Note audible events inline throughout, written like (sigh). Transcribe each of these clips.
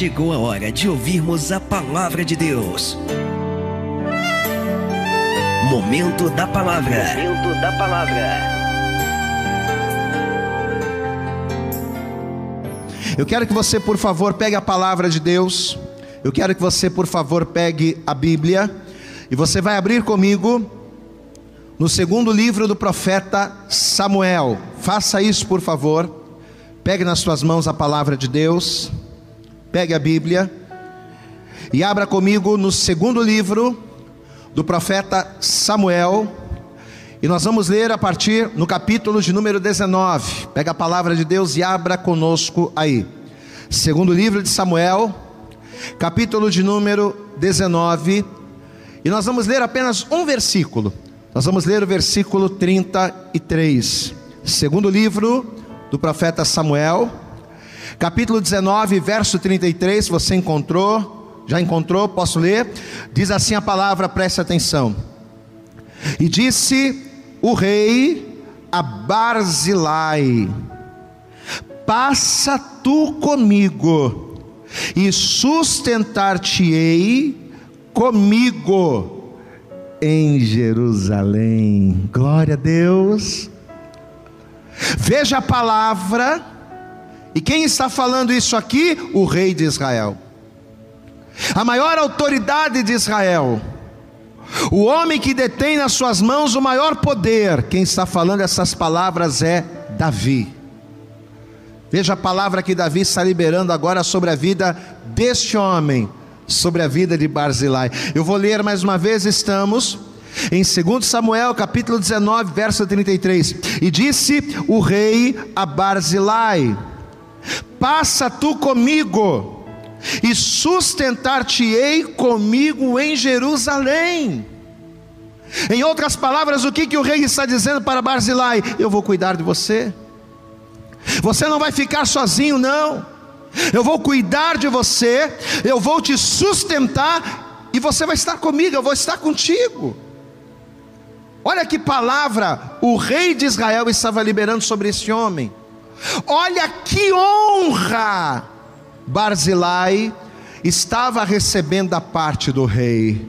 chegou a hora de ouvirmos a palavra de Deus. Momento da palavra. Momento da palavra. Eu quero que você, por favor, pegue a palavra de Deus. Eu quero que você, por favor, pegue a Bíblia. E você vai abrir comigo no segundo livro do profeta Samuel. Faça isso, por favor. Pegue nas suas mãos a palavra de Deus. Pegue a Bíblia. E abra comigo no segundo livro do profeta Samuel. E nós vamos ler a partir no capítulo de número 19. Pega a palavra de Deus e abra conosco aí. Segundo livro de Samuel, capítulo de número 19. E nós vamos ler apenas um versículo. Nós vamos ler o versículo 33. Segundo livro do profeta Samuel, capítulo 19, verso 33, você encontrou? Já encontrou? Posso ler? Diz assim a palavra, preste atenção. E disse o rei a Barzilai: Passa tu comigo, e sustentar-te-ei comigo em Jerusalém. Glória a Deus. Veja a palavra, e quem está falando isso aqui? O rei de Israel, a maior autoridade de Israel, o homem que detém nas suas mãos o maior poder. Quem está falando essas palavras é Davi. Veja a palavra que Davi está liberando agora sobre a vida deste homem, sobre a vida de Barzilai. Eu vou ler mais uma vez, estamos em 2 Samuel, capítulo 19, verso 33, e disse o rei a Barzilai: Passa tu comigo, e sustentar-te-ei comigo em Jerusalém. Em outras palavras, o que, que o rei está dizendo para Barzilai? Eu vou cuidar de você, você não vai ficar sozinho, não. Eu vou cuidar de você, eu vou te sustentar, e você vai estar comigo, eu vou estar contigo. Olha que palavra o rei de Israel estava liberando sobre esse homem. Olha que honra Barzilai estava recebendo da parte do rei.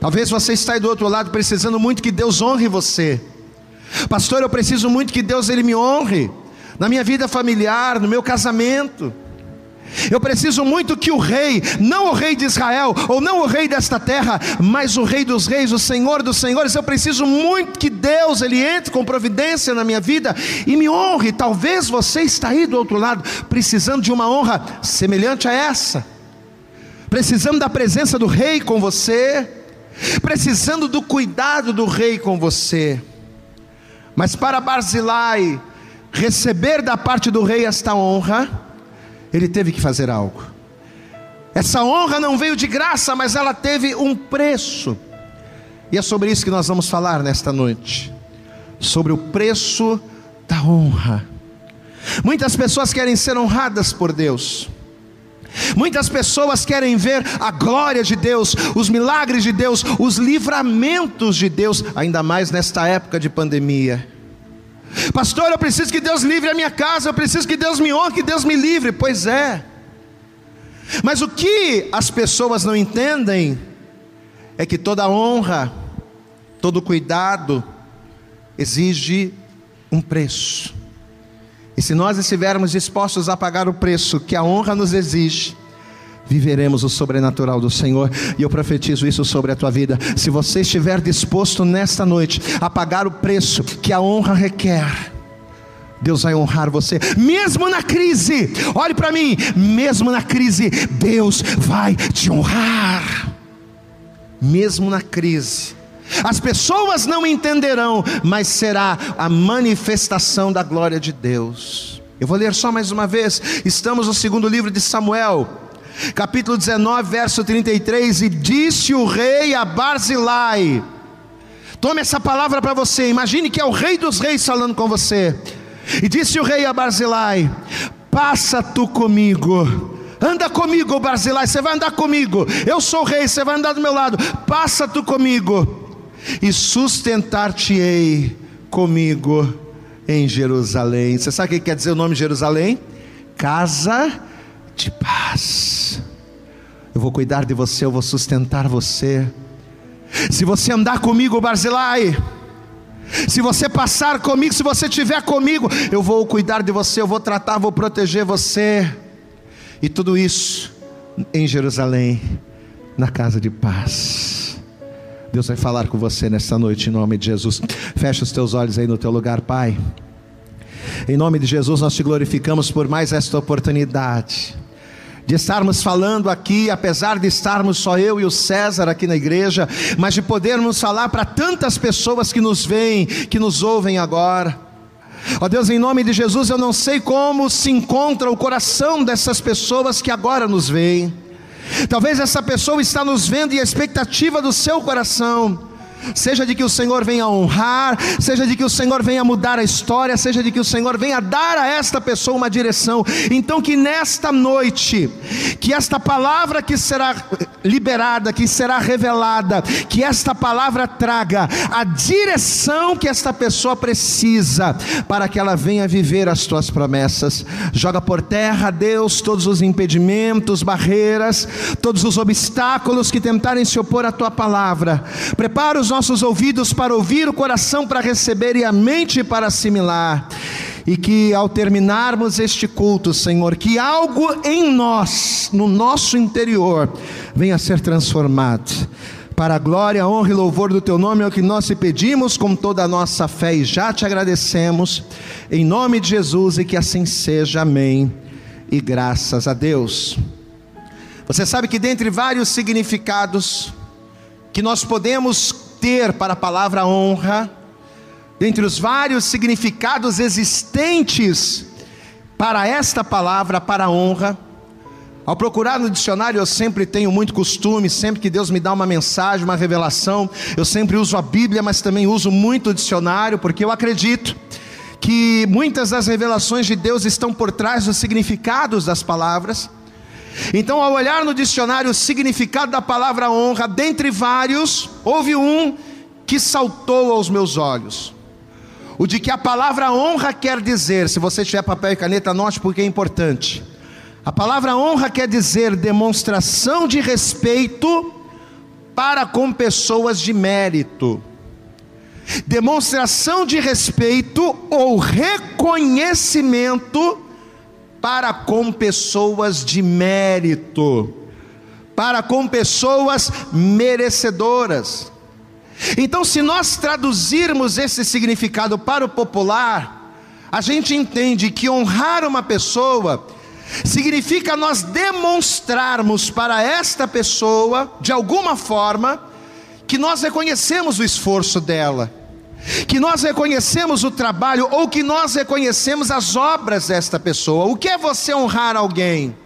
Talvez você está aí do outro lado precisando muito que Deus honre você. Pastor, eu preciso muito que Deus ele me honre na minha vida familiar, no meu casamento. Eu preciso muito que o rei, não o rei de Israel, ou não o rei desta terra, mas o rei dos reis, o Senhor dos senhores, eu preciso muito que Deus ele entre com providência na minha vida e me honre. Talvez você está aí do outro lado precisando de uma honra semelhante a essa. Precisando da presença do rei com você, precisando do cuidado do rei com você. Mas para Barzilai receber da parte do rei esta honra, ele teve que fazer algo. Essa honra não veio de graça, mas ela teve um preço. E é sobre isso que nós vamos falar nesta noite. Sobre o preço da honra. Muitas pessoas querem ser honradas por Deus. Muitas pessoas querem ver a glória de Deus, os milagres de Deus, os livramentos de Deus, ainda mais nesta época de pandemia. Pastor, eu preciso que Deus livre a minha casa, eu preciso que Deus me honre, que Deus me livre. Pois é. Mas o que as pessoas não entendem é que toda honra, todo cuidado exige um preço. E se nós estivermos dispostos a pagar o preço que a honra nos exige, viveremos o sobrenatural do Senhor, e eu profetizo isso sobre a tua vida. Se você estiver disposto nesta noite a pagar o preço que a honra requer, Deus vai honrar você, mesmo na crise. Olhe para mim, mesmo na crise, Deus vai te honrar. Mesmo na crise, as pessoas não entenderão, mas será a manifestação da glória de Deus. Eu vou ler só mais uma vez. Estamos no segundo livro de Samuel, capítulo 19, verso 33, e disse o rei a Barzilai, tome essa palavra para você, imagine que é o rei dos reis falando com você, e disse o rei a Barzilai, passa tu comigo, anda comigo Barzilai, você vai andar comigo, eu sou o rei, você vai andar do meu lado, passa tu comigo, e sustentar-te-ei comigo em Jerusalém, você sabe o que quer dizer o nome Jerusalém? Casa de paz. Eu vou cuidar de você, eu vou sustentar você. Se você andar comigo, Barzilai, se você passar comigo, se você estiver comigo, eu vou cuidar de você, eu vou tratar, vou proteger você. E tudo isso em Jerusalém, na casa de paz. Deus vai falar com você nesta noite em nome de Jesus. Fecha os teus olhos aí no teu lugar, Pai. Em nome de Jesus, nós te glorificamos por mais esta oportunidade de estarmos falando aqui, apesar de estarmos só eu e o César aqui na igreja, mas de podermos falar para tantas pessoas que nos veem, que nos ouvem agora. Ó Deus, em nome de Jesus, eu não sei como se encontra o coração dessas pessoas que agora nos veem. Talvez essa pessoa está nos vendo e a expectativa do seu coração seja de que o Senhor venha honrar, seja de que o Senhor venha mudar a história, seja de que o Senhor venha dar a esta pessoa uma direção. Então, que nesta noite, que esta palavra que será liberada, que será revelada, que esta palavra traga a direção que esta pessoa precisa para que ela venha viver as tuas promessas. Joga por terra, Deus, todos os impedimentos, barreiras, todos os obstáculos que tentarem se opor à tua palavra. Prepara os nossos ouvidos para ouvir, o coração para receber e a mente para assimilar. E que ao terminarmos este culto, Senhor, que algo em nós, no nosso interior, venha a ser transformado. Para a glória, honra e louvor do Teu nome é o que nós te pedimos com toda a nossa fé e já te agradecemos, em nome de Jesus e que assim seja, amém. E graças a Deus. Você sabe que dentre vários significados que nós podemos ter para a palavra honra, dentre os vários significados existentes para esta palavra, para honra, ao procurar no dicionário, eu sempre tenho muito costume, sempre que Deus me dá uma mensagem, uma revelação, eu sempre uso a Bíblia, mas também uso muito o dicionário, porque eu acredito que muitas das revelações de Deus estão por trás dos significados das palavras. Então, ao olhar no dicionário o significado da palavra honra, dentre vários, houve um que saltou aos meus olhos. O de que a palavra honra quer dizer, se você tiver papel e caneta, anote porque é importante. A palavra honra quer dizer demonstração de respeito para com pessoas de mérito. Demonstração de respeito ou reconhecimento para com pessoas de mérito, para com pessoas merecedoras. Então, se nós traduzirmos esse significado para o popular, a gente entende que honrar uma pessoa significa nós demonstrarmos para esta pessoa, de alguma forma, que nós reconhecemos o esforço dela que nós reconhecemos o trabalho ou que nós reconhecemos as obras desta pessoa. O que é você honrar alguém?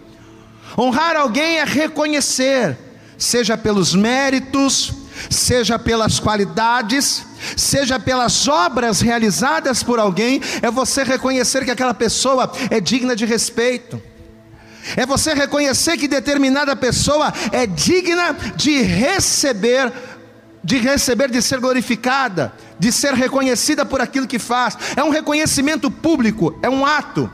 Honrar alguém é reconhecer, seja pelos méritos, seja pelas qualidades, seja pelas obras realizadas por alguém, é você reconhecer que aquela pessoa é digna de respeito. É você reconhecer que determinada pessoa é digna de receber de receber, de ser glorificada, de ser reconhecida por aquilo que faz. É um reconhecimento público, é um ato.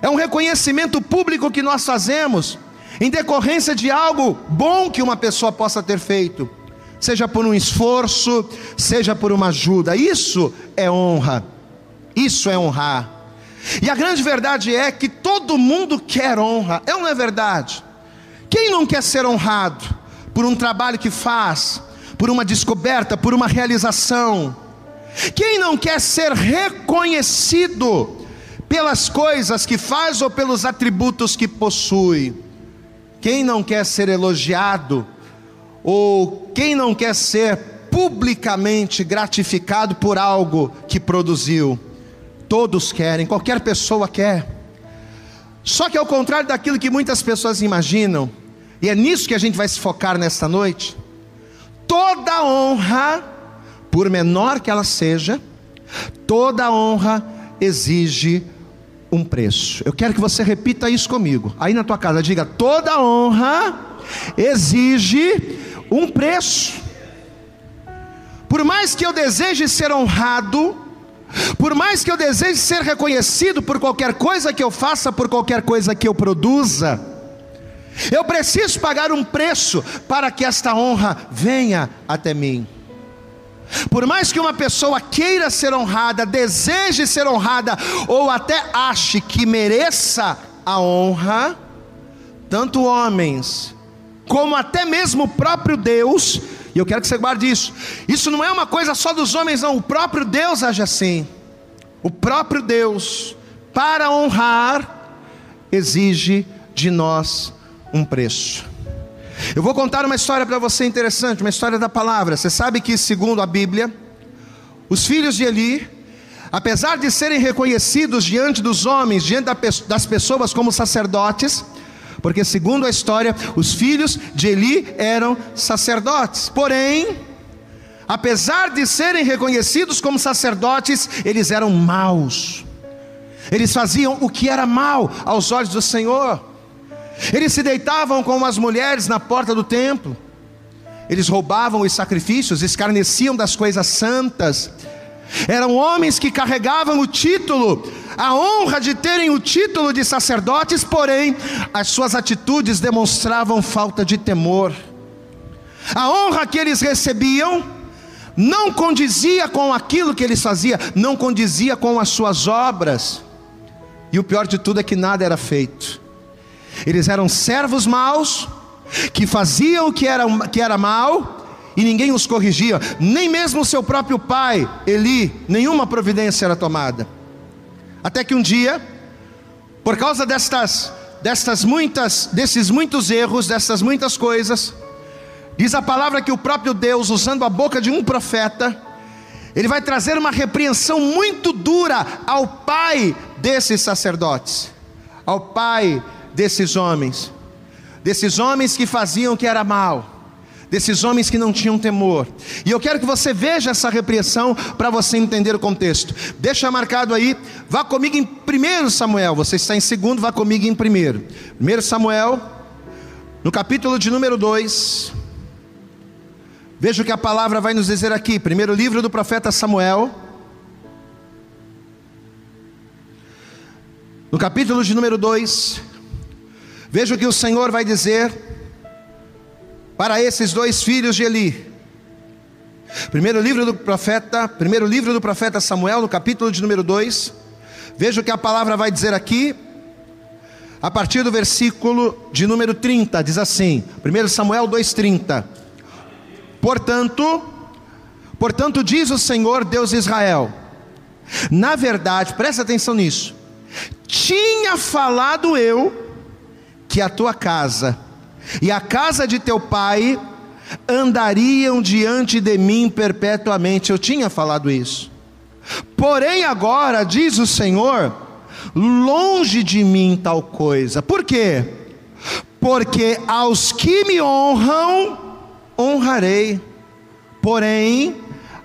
É um reconhecimento público que nós fazemos em decorrência de algo bom que uma pessoa possa ter feito, seja por um esforço, seja por uma ajuda. Isso é honra. Isso é honrar. E a grande verdade é que todo mundo quer honra. É ou não é verdade? Quem não quer ser honrado por um trabalho que faz, por uma descoberta, por uma realização. Quem não quer ser reconhecido pelas coisas que faz ou pelos atributos que possui? Quem não quer ser elogiado ou quem não quer ser publicamente gratificado por algo que produziu? Todos querem, qualquer pessoa quer. Só que ao contrário daquilo que muitas pessoas imaginam, e é nisso que a gente vai se focar nesta noite, toda honra, por menor que ela seja, toda honra exige um preço. Eu quero que você repita isso comigo. Aí na tua casa, diga: toda honra exige um preço. Por mais que eu deseje ser honrado, Por mais que eu deseje ser reconhecido por qualquer coisa que eu faça, por qualquer coisa que eu produza, eu preciso pagar um preço para que esta honra venha até mim. Por mais que uma pessoa queira ser honrada, deseje ser honrada, ou até ache que mereça a honra, tanto homens, como até mesmo o próprio Deus, e eu quero que você guarde isso, isso não é uma coisa só dos homens, não, o próprio Deus age assim, o próprio Deus, para honrar, exige de nós um preço. Eu vou contar uma história para você interessante, uma história da palavra. Você sabe que, segundo a Bíblia, os filhos de Eli, apesar de serem reconhecidos diante dos homens, diante das pessoas como sacerdotes, porque, segundo a história, os filhos de Eli eram sacerdotes, porém, apesar de serem reconhecidos como sacerdotes, eles eram maus, eles faziam o que era mal aos olhos do Senhor. Eles se deitavam com as mulheres na porta do templo. Eles roubavam os sacrifícios, escarneciam das coisas santas. Eram homens que carregavam o título, a honra de terem o título de sacerdotes, porém, as suas atitudes demonstravam falta de temor. A honra que eles recebiam não condizia com aquilo que eles faziam, não condizia com as suas obras. E o pior de tudo é que nada era feito. Eles eram servos maus, que faziam o que era, que era mal, e ninguém os corrigia, nem mesmo o seu próprio pai, Eli, nenhuma providência era tomada. Até que um dia, por causa destas, destas muitas, desses muitos erros, dessas muitas coisas, diz a palavra que o próprio Deus, usando a boca de um profeta, ele vai trazer uma repreensão muito dura ao pai desses sacerdotes, ao pai desses homens, desses homens que faziam o que era mal, desses homens que não tinham temor. E eu quero que você veja essa repreensão para você entender o contexto. Deixa marcado aí, vá comigo em 1 Samuel, você está em segundo, vá comigo em primeiro. 1 Samuel, no capítulo de número 2. Veja o que a palavra vai nos dizer aqui. Primeiro livro do profeta Samuel. No capítulo de número 2, Veja o que o Senhor vai dizer para esses dois filhos de Eli. Primeiro livro do profeta, primeiro livro do profeta Samuel, no capítulo de número 2. Veja o que a palavra vai dizer aqui. A partir do versículo de número 30, diz assim: 1 Samuel 2:30. Portanto, portanto diz o Senhor Deus de Israel: Na verdade, presta atenção nisso. Tinha falado eu que a tua casa e a casa de teu pai andariam diante de mim perpetuamente. Eu tinha falado isso. Porém, agora, diz o Senhor, longe de mim tal coisa. Por quê? Porque aos que me honram, honrarei. Porém,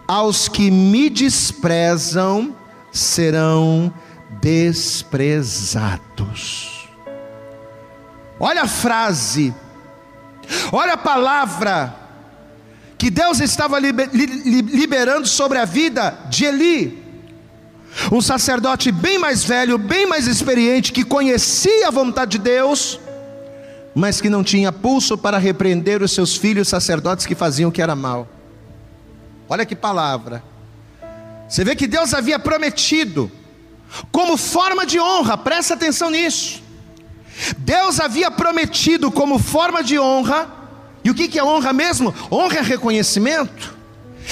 aos que me desprezam, serão desprezados. Olha a frase, olha a palavra que Deus estava liberando sobre a vida de Eli, um sacerdote bem mais velho, bem mais experiente, que conhecia a vontade de Deus, mas que não tinha pulso para repreender os seus filhos sacerdotes que faziam o que era mal. Olha que palavra. Você vê que Deus havia prometido, como forma de honra, presta atenção nisso. Deus havia prometido como forma de honra, e o que é honra mesmo? Honra é reconhecimento,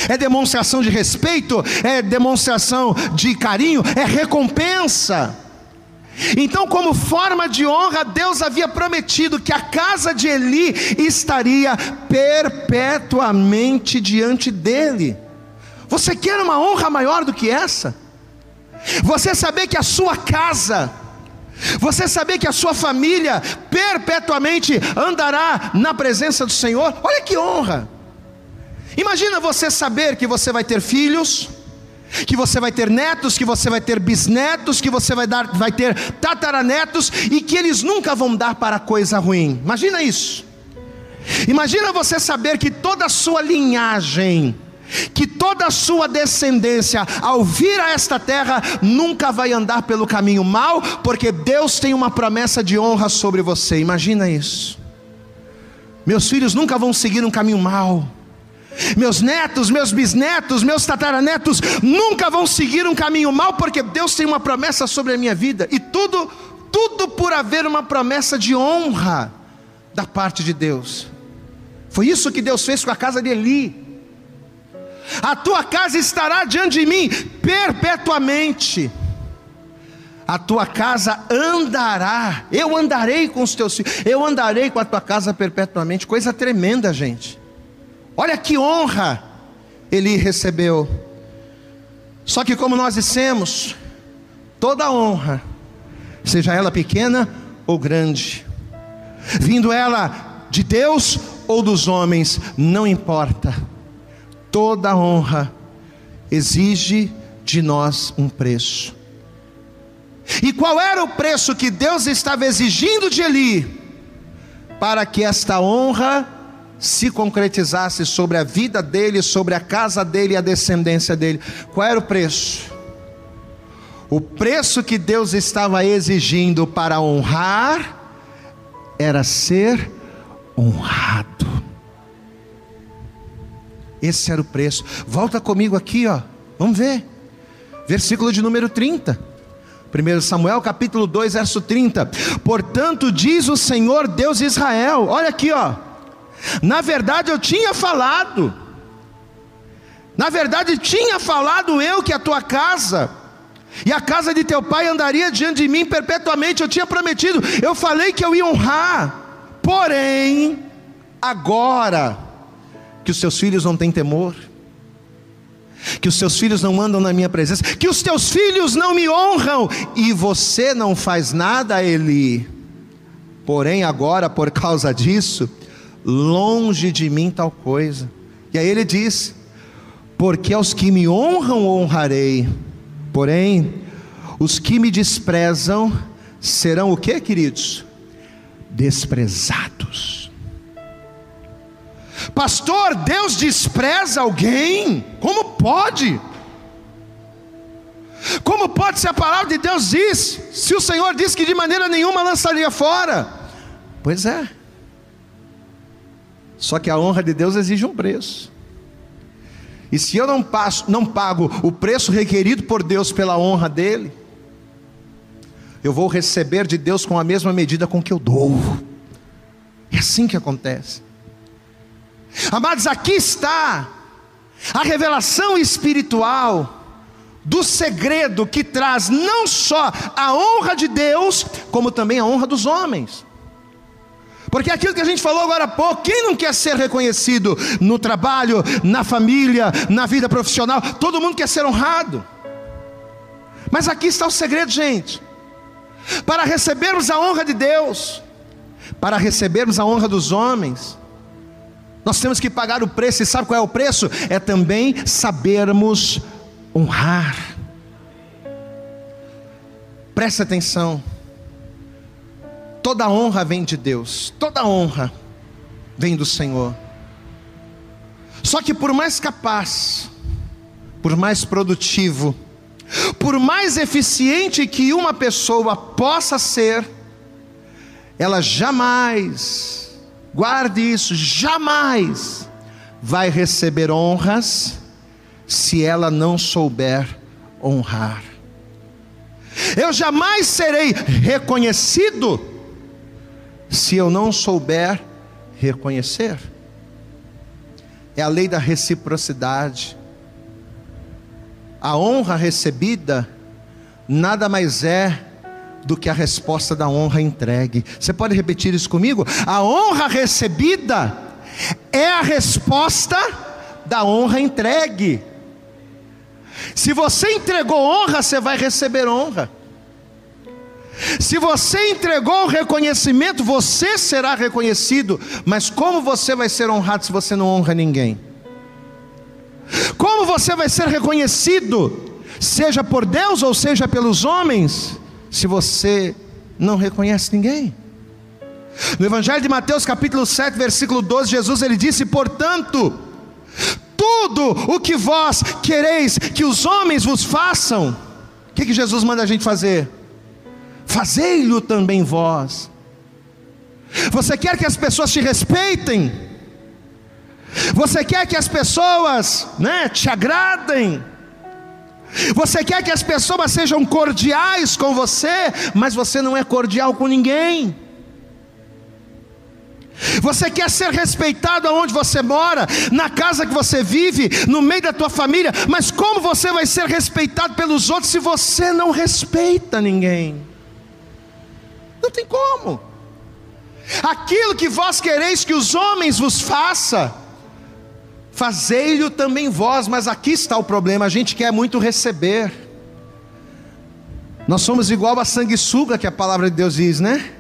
é demonstração de respeito, é demonstração de carinho, é recompensa. Então, como forma de honra, Deus havia prometido que a casa de Eli estaria perpetuamente diante dele. Você quer uma honra maior do que essa? Você saber que a sua casa, você saber que a sua família perpetuamente andará na presença do Senhor, olha que honra. Imagina você saber que você vai ter filhos, que você vai ter netos, que você vai ter bisnetos, que você vai, dar, vai ter tataranetos e que eles nunca vão dar para coisa ruim. Imagina isso. Imagina você saber que toda a sua linhagem que toda a sua descendência, ao vir a esta terra, nunca vai andar pelo caminho mau, porque Deus tem uma promessa de honra sobre você. Imagina isso. Meus filhos nunca vão seguir um caminho mau. Meus netos, meus bisnetos, meus tataranetos nunca vão seguir um caminho mau, porque Deus tem uma promessa sobre a minha vida, e tudo, tudo por haver uma promessa de honra da parte de Deus. Foi isso que Deus fez com a casa de Eli. A tua casa estará diante de mim perpetuamente. A tua casa andará. Eu andarei com os teus filhos. Eu andarei com a tua casa perpetuamente. Coisa tremenda, gente. Olha que honra ele recebeu. Só que, como nós dissemos, toda honra, seja ela pequena ou grande, vindo ela de Deus ou dos homens, não importa, toda honra exige de nós um preço. E qual era o preço que Deus estava exigindo de Eli para que esta honra se concretizasse sobre a vida dele, sobre a casa dele e a descendência dele? Qual era o preço? O preço que Deus estava exigindo para honrar era ser honrado. Esse era o preço. Volta comigo aqui, ó. Vamos ver. Versículo de número 30. 1 Samuel capítulo 2, verso 30. Portanto, diz o Senhor Deus de Israel: Olha aqui, ó. Na verdade, eu tinha falado. Na verdade, tinha falado eu que a tua casa e a casa de teu pai andaria diante de mim perpetuamente. Eu tinha prometido. Eu falei que eu ia honrar. Porém, agora que os seus filhos não têm temor, que os seus filhos não andam na minha presença, que os teus filhos não me honram, e você não faz nada, Eli. Porém, agora, por causa disso, longe de mim tal coisa. E aí ele diz: Porque aos que me honram honrarei, porém, os que me desprezam serão o que, queridos? Desprezados. Pastor, Deus despreza alguém? Como pode? Como pode, se a palavra de Deus diz, se o Senhor diz que de maneira nenhuma lançaria fora? Pois é. Só que a honra de Deus exige um preço. E se eu não, passo, não pago o preço requerido por Deus pela honra dele, eu vou receber de Deus com a mesma medida com que eu dou. É assim que acontece. Amados, aqui está a revelação espiritual do segredo que traz não só a honra de Deus, como também a honra dos homens. Porque aquilo que a gente falou agora há pouco, quem não quer ser reconhecido no trabalho, na família, na vida profissional? Todo mundo quer ser honrado. Mas aqui está o segredo, gente. Para recebermos a honra de Deus, para recebermos a honra dos homens, nós temos que pagar o preço, e sabe qual é o preço? É também sabermos honrar. Preste atenção. Toda honra vem de Deus, toda honra vem do Senhor. Só que por mais capaz, por mais produtivo, por mais eficiente que uma pessoa possa ser, ela jamais Guarde isso, jamais vai receber honras se ela não souber honrar. Eu jamais serei reconhecido se eu não souber reconhecer. É a lei da reciprocidade. A honra recebida nada mais é do que a resposta da honra entregue. Você pode repetir isso comigo? A honra recebida é a resposta da honra entregue. Se você entregou honra, você vai receber honra. Se você entregou o reconhecimento, você será reconhecido. Mas como você vai ser honrado se você não honra ninguém? Como você vai ser reconhecido, seja por Deus ou seja pelos homens? Se você não reconhece ninguém. No Evangelho de Mateus, capítulo 7, versículo 12, Jesus ele disse: "Portanto, tu tudo o que vós quereis que os homens vos façam, o que, que Jesus manda a gente fazer? Fazei-lo também vós. Você quer que as pessoas te respeitem? Você quer que as pessoas, né, te agradem? Você quer que as pessoas sejam cordiais com você, mas você não é cordial com ninguém. Você quer ser respeitado aonde você mora, na casa que você vive, no meio da tua família, mas como você vai ser respeitado pelos outros se você não respeita ninguém? Não tem como. Aquilo que vós quereis que os homens vos façam, fazei-lhe também vós, mas aqui está o problema, a gente quer muito receber. Nós somos igual a sanguessuga que a palavra de Deus diz, né?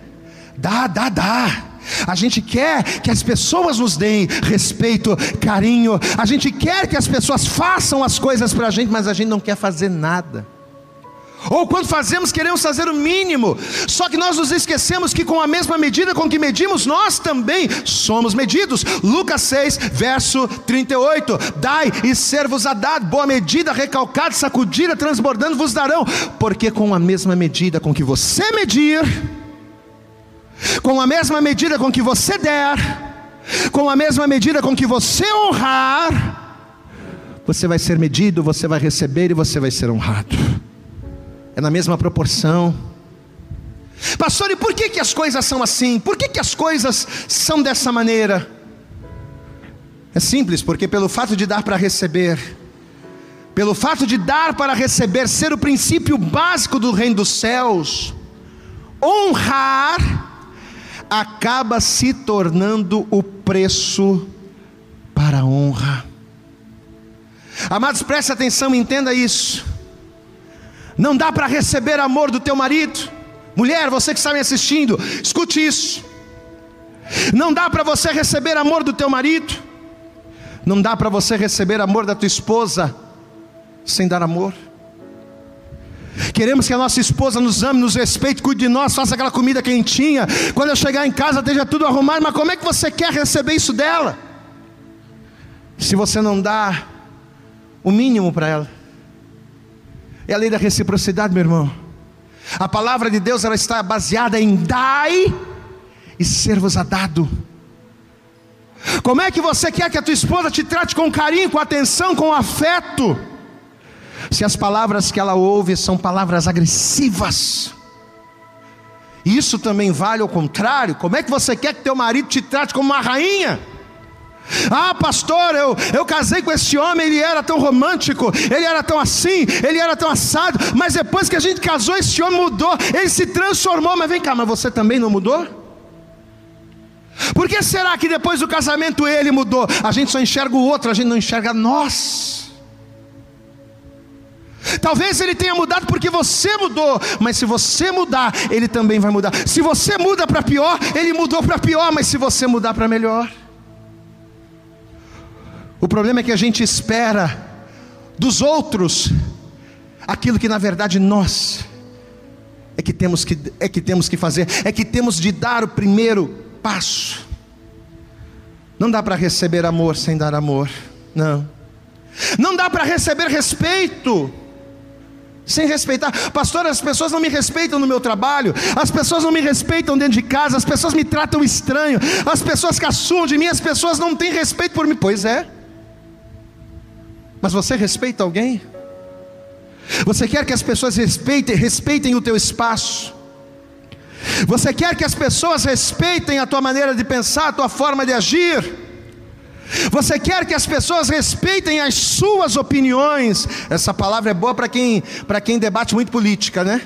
Dá, dá, dá. A gente quer que as pessoas nos deem respeito, carinho. A gente quer que as pessoas façam as coisas para a gente, mas a gente não quer fazer nada. Ou quando fazemos, queremos fazer o mínimo. Só que nós nos esquecemos que com a mesma medida com que medimos, nós também somos medidos. Lucas 6, verso 38. Dai e ser-vos a dado, boa medida, recalcada, sacudida, transbordando vos darão. Porque com a mesma medida com que você medir, com a mesma medida com que você der, com a mesma medida com que você honrar, você vai ser medido, você vai receber e você vai ser honrado é na mesma proporção. Pastor, e por que, que as coisas são assim? Por que, que as coisas são dessa maneira? É simples, porque pelo fato de dar para receber, pelo fato de dar para receber ser o princípio básico do reino dos céus, honrar acaba se tornando o preço para a honra. Amados, preste atenção, entenda isso. Não dá para receber amor do teu marido. Mulher, você que está me assistindo, escute isso. Não dá para você receber amor do teu marido. Não dá para você receber amor da tua esposa sem dar amor. Queremos que a nossa esposa nos ame, nos respeite, cuide de nós, faça aquela comida quentinha. Quando eu chegar em casa, esteja tudo arrumado. Mas como é que você quer receber isso dela? Se você não dá o mínimo para ela. É a lei da reciprocidade, meu irmão. A palavra de Deus ela está baseada em dai e ser-vos a dado. Como é que você quer que a tua esposa te trate com carinho, com atenção, com afeto? Se as palavras que ela ouve são palavras agressivas. Isso também vale ao contrário. Como é que você quer que teu marido te trate como uma rainha? Ah, pastor, eu, eu casei com esse homem, ele era tão romântico, ele era tão assim, ele era tão assado, mas depois que a gente casou, esse homem mudou, ele se transformou. Mas vem cá, mas você também não mudou? Por que será que depois do casamento ele mudou? A gente só enxerga o outro, a gente não enxerga nós. Talvez ele tenha mudado porque você mudou, mas se você mudar, ele também vai mudar. Se você muda para pior, ele mudou para pior, mas se você mudar para melhor. O problema é que a gente espera dos outros aquilo que na verdade nós é que temos que é que temos que fazer, é que temos de dar o primeiro passo. Não dá para receber amor sem dar amor. Não. Não dá para receber respeito sem respeitar. Pastor, as pessoas não me respeitam no meu trabalho, as pessoas não me respeitam dentro de casa, as pessoas me tratam estranho, as pessoas caçam de mim, as pessoas não têm respeito por mim. Pois é. Mas você respeita alguém? Você quer que as pessoas respeitem, respeitem o teu espaço? Você quer que as pessoas respeitem a tua maneira de pensar, a tua forma de agir? Você quer que as pessoas respeitem as suas opiniões? Essa palavra é boa para quem, para quem debate muito política, né?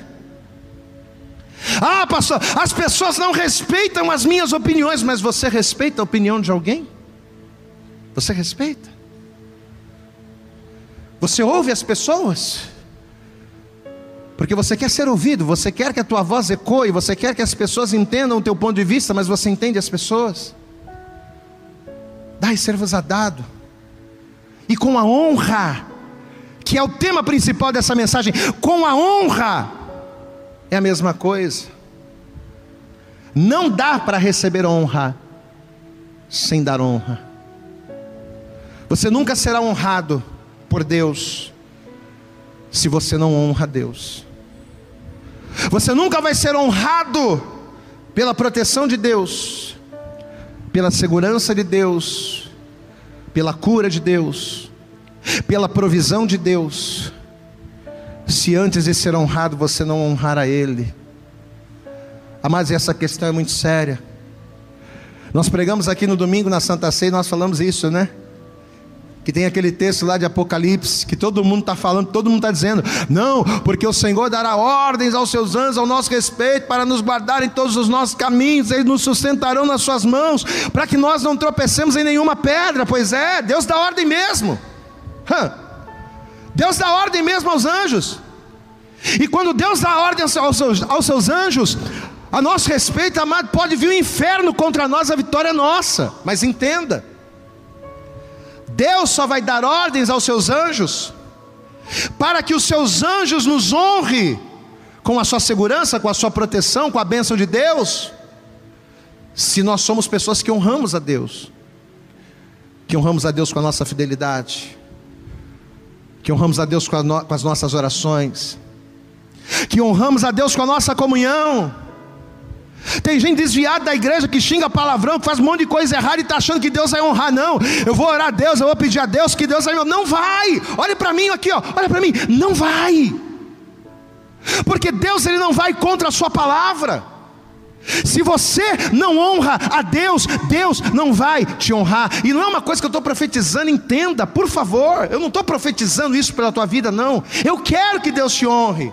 Ah, pastor, as pessoas não respeitam as minhas opiniões, mas você respeita a opinião de alguém? Você respeita? Você ouve as pessoas? Porque você quer ser ouvido, você quer que a tua voz ecoe, você quer que as pessoas entendam o teu ponto de vista, mas você entende as pessoas. Dai ser-vos a dado. E com a honra, que é o tema principal dessa mensagem, com a honra é a mesma coisa. Não dá para receber honra sem dar honra. Você nunca será honrado por Deus se você não honra Deus. Você nunca vai ser honrado pela proteção de Deus, pela segurança de Deus, pela cura de Deus, pela provisão de Deus, se antes de ser honrado você não honrar a Ele. Mas essa questão é muito séria. Nós pregamos aqui no domingo na Santa Ceia, nós falamos isso, né? Que tem aquele texto lá de Apocalipse, que todo mundo está falando, todo mundo está dizendo, não, porque o Senhor dará ordens aos seus anjos ao nosso respeito, para nos guardar em todos os nossos caminhos, eles nos sustentarão nas suas mãos, para que nós não tropecemos em nenhuma pedra. Pois é, Deus dá ordem mesmo. Deus dá ordem mesmo aos anjos. E quando Deus dá ordem aos seus, aos seus anjos, a nosso respeito, amado, pode vir o inferno contra nós, a vitória é nossa. Mas entenda, Deus só vai dar ordens aos seus anjos, para que os seus anjos nos honre com a sua segurança, com a sua proteção, com a bênção de Deus, se nós somos pessoas que honramos a Deus, que honramos a Deus com a nossa fidelidade, que honramos a Deus com, a no, com as nossas orações, que honramos a Deus com a nossa comunhão, tem gente desviada da igreja que xinga palavrão, que faz um monte de coisa errada e está achando que Deus vai honrar. Não, eu vou orar a Deus, eu vou pedir a Deus que Deus vai. Não vai, olha para mim aqui, ó. olha para mim, não vai. Porque Deus ele não vai contra a sua palavra. Se você não honra a Deus, Deus não vai te honrar. E não é uma coisa que eu estou profetizando, entenda, por favor. Eu não estou profetizando isso pela tua vida, não. Eu quero que Deus te honre.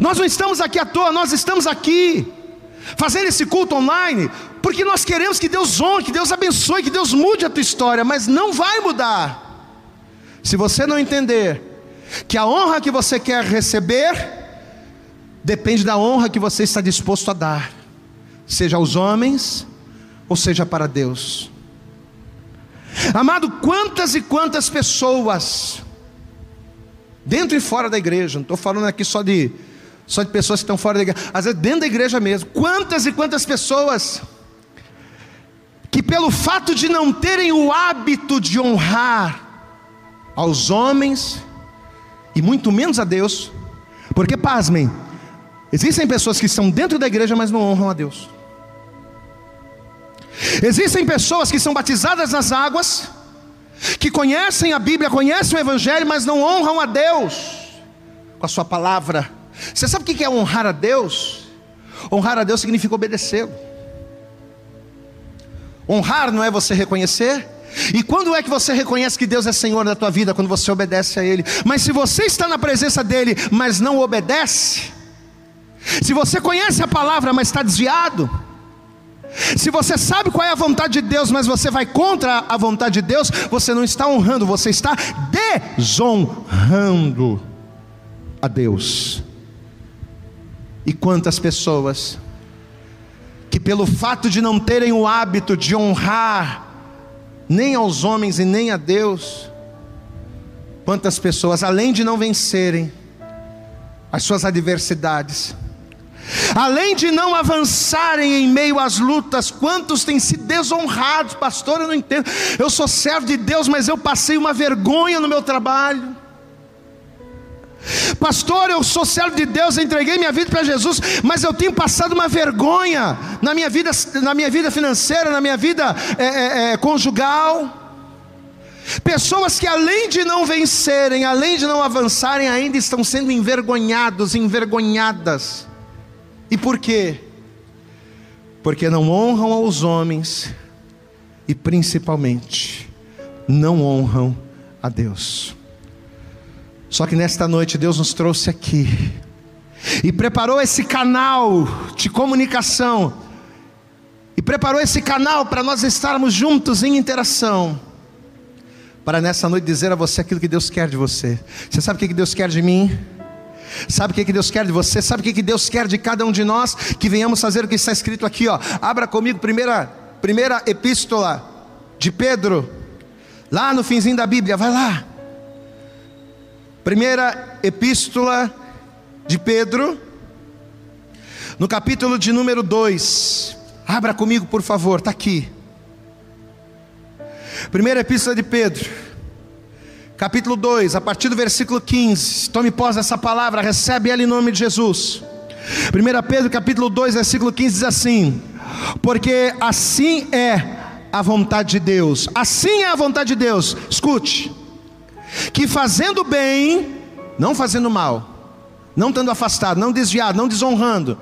Nós não estamos aqui à toa, nós estamos aqui fazendo esse culto online, porque nós queremos que Deus honre, que Deus abençoe, que Deus mude a tua história, mas não vai mudar. Se você não entender que a honra que você quer receber depende da honra que você está disposto a dar, seja aos homens ou seja para Deus. Amado, quantas e quantas pessoas, dentro e fora da igreja, não estou falando aqui só de só de pessoas que estão fora da igreja, às vezes dentro da igreja mesmo. Quantas e quantas pessoas que, pelo fato de não terem o hábito de honrar aos homens, e muito menos a Deus, porque, pasmem, existem pessoas que estão dentro da igreja, mas não honram a Deus. Existem pessoas que são batizadas nas águas, que conhecem a Bíblia, conhecem o Evangelho, mas não honram a Deus com a Sua palavra você sabe o que é honrar a Deus? Honrar a Deus significa obedecê-lo. Honrar não é você reconhecer. E quando é que você reconhece que Deus é Senhor da tua vida? Quando você obedece a Ele. Mas se você está na presença dEle, mas não obedece, se você conhece a palavra, mas está desviado, se você sabe qual é a vontade de Deus, mas você vai contra a vontade de Deus, você não está honrando, você está desonrando a Deus. E quantas pessoas que, pelo fato de não terem o hábito de honrar nem aos homens e nem a Deus, quantas pessoas, além de não vencerem as suas adversidades, além de não avançarem em meio às lutas, quantos têm sido desonrados, pastor? Eu não entendo. Eu sou servo de Deus, mas eu passei uma vergonha no meu trabalho. Pastor, eu sou servo de Deus, entreguei minha vida para Jesus, mas eu tenho passado uma vergonha na minha vida, na minha vida financeira, na minha vida é, é, conjugal. Pessoas que além de não vencerem, além de não avançarem, ainda estão sendo envergonhados, envergonhadas. E por quê? Porque não honram aos homens e principalmente não honram a Deus. Só que nesta noite Deus nos trouxe aqui e preparou esse canal de comunicação e preparou esse canal para nós estarmos juntos em interação. Para nessa noite dizer a você aquilo que Deus quer de você. Você sabe o que Deus quer de mim? Sabe o que Deus quer de você? Sabe o que Deus quer de cada um de nós? Que venhamos fazer o que está escrito aqui, ó. Abra comigo, primeira, primeira epístola de Pedro, lá no finzinho da Bíblia, vai lá. Primeira epístola de Pedro, no capítulo de número 2. Abra comigo, por favor, está aqui. Primeira Epístola de Pedro, capítulo 2, a partir do versículo 15. Tome posse dessa palavra, recebe ela em nome de Jesus. 1 Pedro, capítulo 2, versículo 15 diz assim: Porque assim é a vontade de Deus, assim é a vontade de Deus, escute, que fazendo bem, não fazendo mal, não estando afastado, não desviado, não desonrando,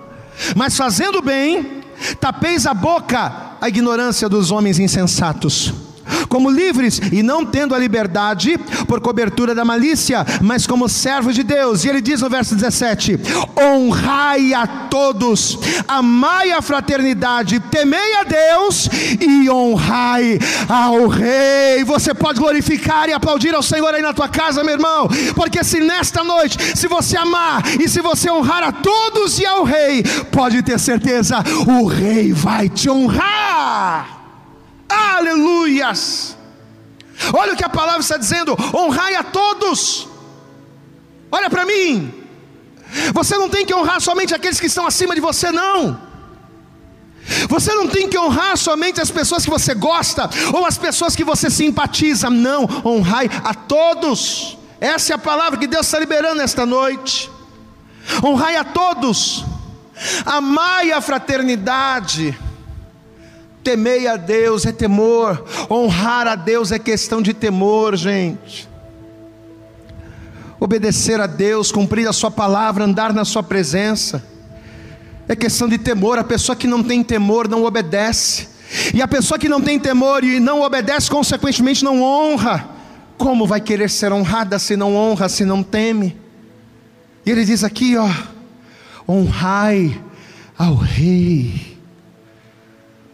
mas fazendo bem, tapeis a boca a ignorância dos homens insensatos como livres e não tendo a liberdade por cobertura da malícia, mas como servos de Deus. E ele diz no verso 17: honrai a todos, amai a fraternidade, temei a Deus e honrai ao Rei. Você pode glorificar e aplaudir ao Senhor aí na tua casa, meu irmão, porque se nesta noite, se você amar e se você honrar a todos e ao Rei, pode ter certeza, o Rei vai te honrar. Aleluias! Olha o que a palavra está dizendo: honrai a todos. Olha para mim. Você não tem que honrar somente aqueles que estão acima de você, não. Você não tem que honrar somente as pessoas que você gosta ou as pessoas que você simpatiza, não. Honrai a todos. Essa é a palavra que Deus está liberando esta noite. Honrai a todos. Amai a fraternidade. Temei a Deus é temor, honrar a Deus é questão de temor, gente. Obedecer a Deus, cumprir a Sua palavra, andar na Sua presença, é questão de temor. A pessoa que não tem temor não obedece, e a pessoa que não tem temor e não obedece, consequentemente não honra. Como vai querer ser honrada se não honra, se não teme? E ele diz aqui, ó, honrai ao Rei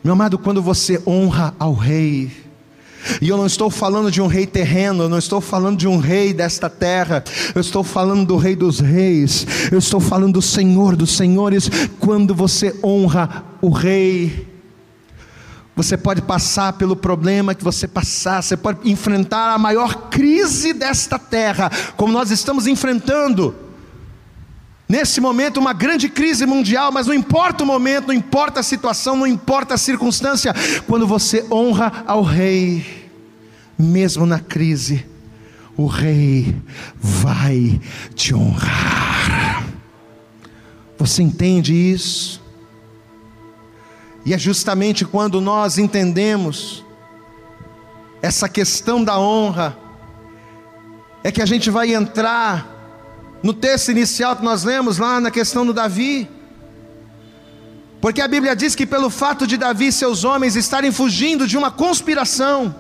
meu amado, quando você honra ao rei, e eu não estou falando de um rei terreno, eu não estou falando de um rei desta terra, eu estou falando do rei dos reis, eu estou falando do Senhor dos senhores. Quando você honra o rei, você pode passar pelo problema que você passar, você pode enfrentar a maior crise desta terra, como nós estamos enfrentando Nesse momento, uma grande crise mundial, mas não importa o momento, não importa a situação, não importa a circunstância, quando você honra ao Rei, mesmo na crise, o Rei vai te honrar. Você entende isso? E é justamente quando nós entendemos essa questão da honra, é que a gente vai entrar no texto inicial que nós lemos lá na questão do Davi. Porque a Bíblia diz que pelo fato de Davi e seus homens estarem fugindo de uma conspiração,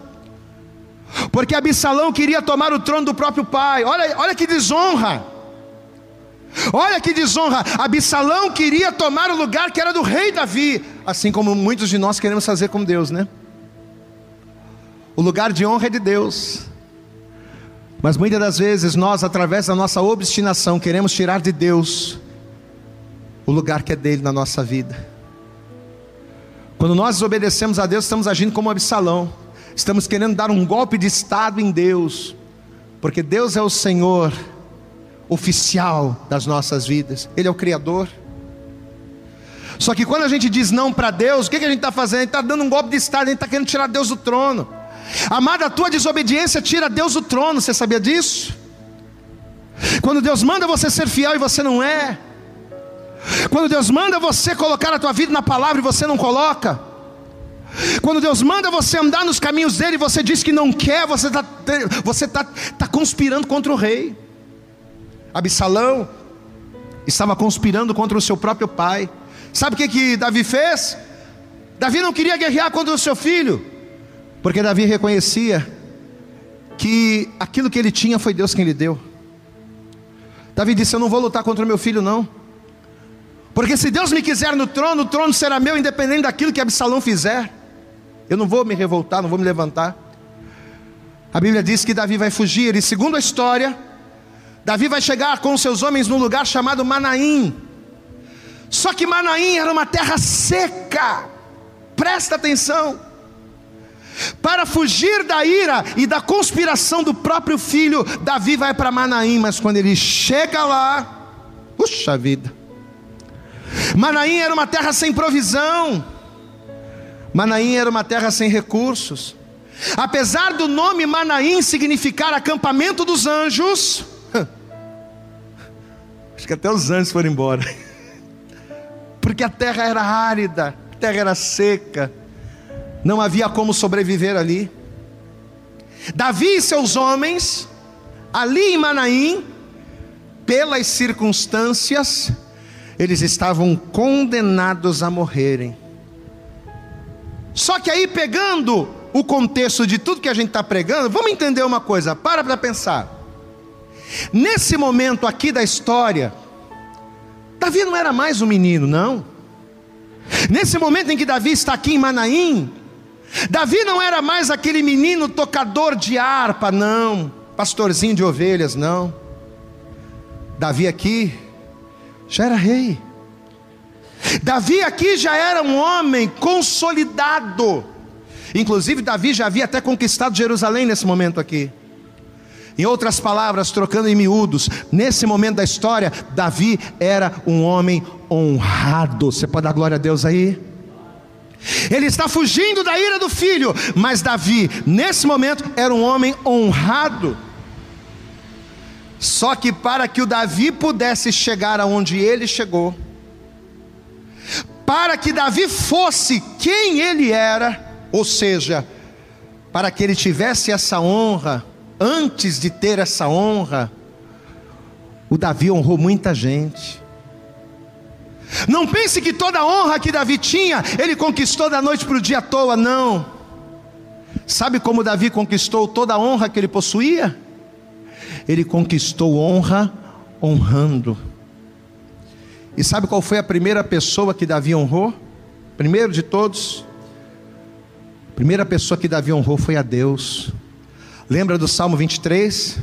porque Absalão queria tomar o trono do próprio pai, olha, olha que desonra, olha que desonra, Absalão queria tomar o lugar que era do rei Davi, assim como muitos de nós queremos fazer com Deus, né? O lugar de honra é de Deus, mas muitas das vezes nós, através da nossa obstinação, queremos tirar de Deus o lugar que é dele na nossa vida. Quando nós desobedecemos a Deus, estamos agindo como Absalão, estamos querendo dar um golpe de Estado em Deus, porque Deus é o Senhor oficial das nossas vidas, Ele é o Criador. Só que quando a gente diz não para Deus, o que, a gente está fazendo? A gente está dando um golpe de Estado, a gente está querendo tirar Deus do trono. Amada, a tua desobediência tira Deus do trono, você sabia disso? Quando Deus manda você ser fiel e você não é, quando Deus manda você colocar a tua vida na palavra e você não coloca, quando Deus manda você andar nos caminhos dele e você diz que não quer, você está você tá, tá conspirando contra o rei. Absalão estava conspirando contra o seu próprio pai. Sabe o que, que Davi fez? Davi não queria guerrear contra o seu filho. Porque Davi reconhecia que aquilo que ele tinha foi Deus quem lhe deu. Davi disse: Eu não vou lutar contra o meu filho, não. Porque se Deus me quiser no trono, o trono será meu, independente daquilo que Absalão fizer. Eu não vou me revoltar, não vou me levantar. A Bíblia diz que Davi vai fugir, e segundo a história, Davi vai chegar com seus homens num lugar chamado Manaim. Só que Manaim era uma terra seca, presta atenção. Para fugir da ira e da conspiração do próprio filho, Davi vai para Manaim, mas quando ele chega lá, puxa vida. Manaim era uma terra sem provisão. Manaim era uma terra sem recursos. Apesar do nome Manaim significar acampamento dos anjos, (laughs) acho que até os anjos foram embora, (laughs) porque a terra era árida, a terra era seca, não havia como sobreviver ali. Davi e seus homens, ali em Manaim, pelas circunstâncias, eles estavam condenados a morrerem. Só que aí, pegando o contexto de tudo que a gente está pregando, vamos entender uma coisa, para para pensar. Nesse momento aqui da história, Davi não era mais um menino, não. Nesse momento em que Davi está aqui em Manaim, Davi não era mais aquele menino tocador de harpa, não, pastorzinho de ovelhas, não. Davi aqui já era rei. Davi aqui já era um homem consolidado. Inclusive, Davi já havia até conquistado Jerusalém nesse momento aqui. Em outras palavras, trocando em miúdos, nesse momento da história, Davi era um homem honrado. Você pode dar glória a Deus aí? Ele está fugindo da ira do filho, mas Davi, nesse momento, era um homem honrado. Só que para que o Davi pudesse chegar aonde ele chegou, para que Davi fosse quem ele era, ou seja, para que ele tivesse essa honra, antes de ter essa honra, o Davi honrou muita gente. Não pense que toda a honra que Davi tinha, ele conquistou da noite para o dia à toa, não. Sabe como Davi conquistou toda a honra que ele possuía? Ele conquistou honra honrando. E sabe qual foi a primeira pessoa que Davi honrou? Primeiro de todos, a primeira pessoa que Davi honrou foi a Deus. Lembra do Salmo 23?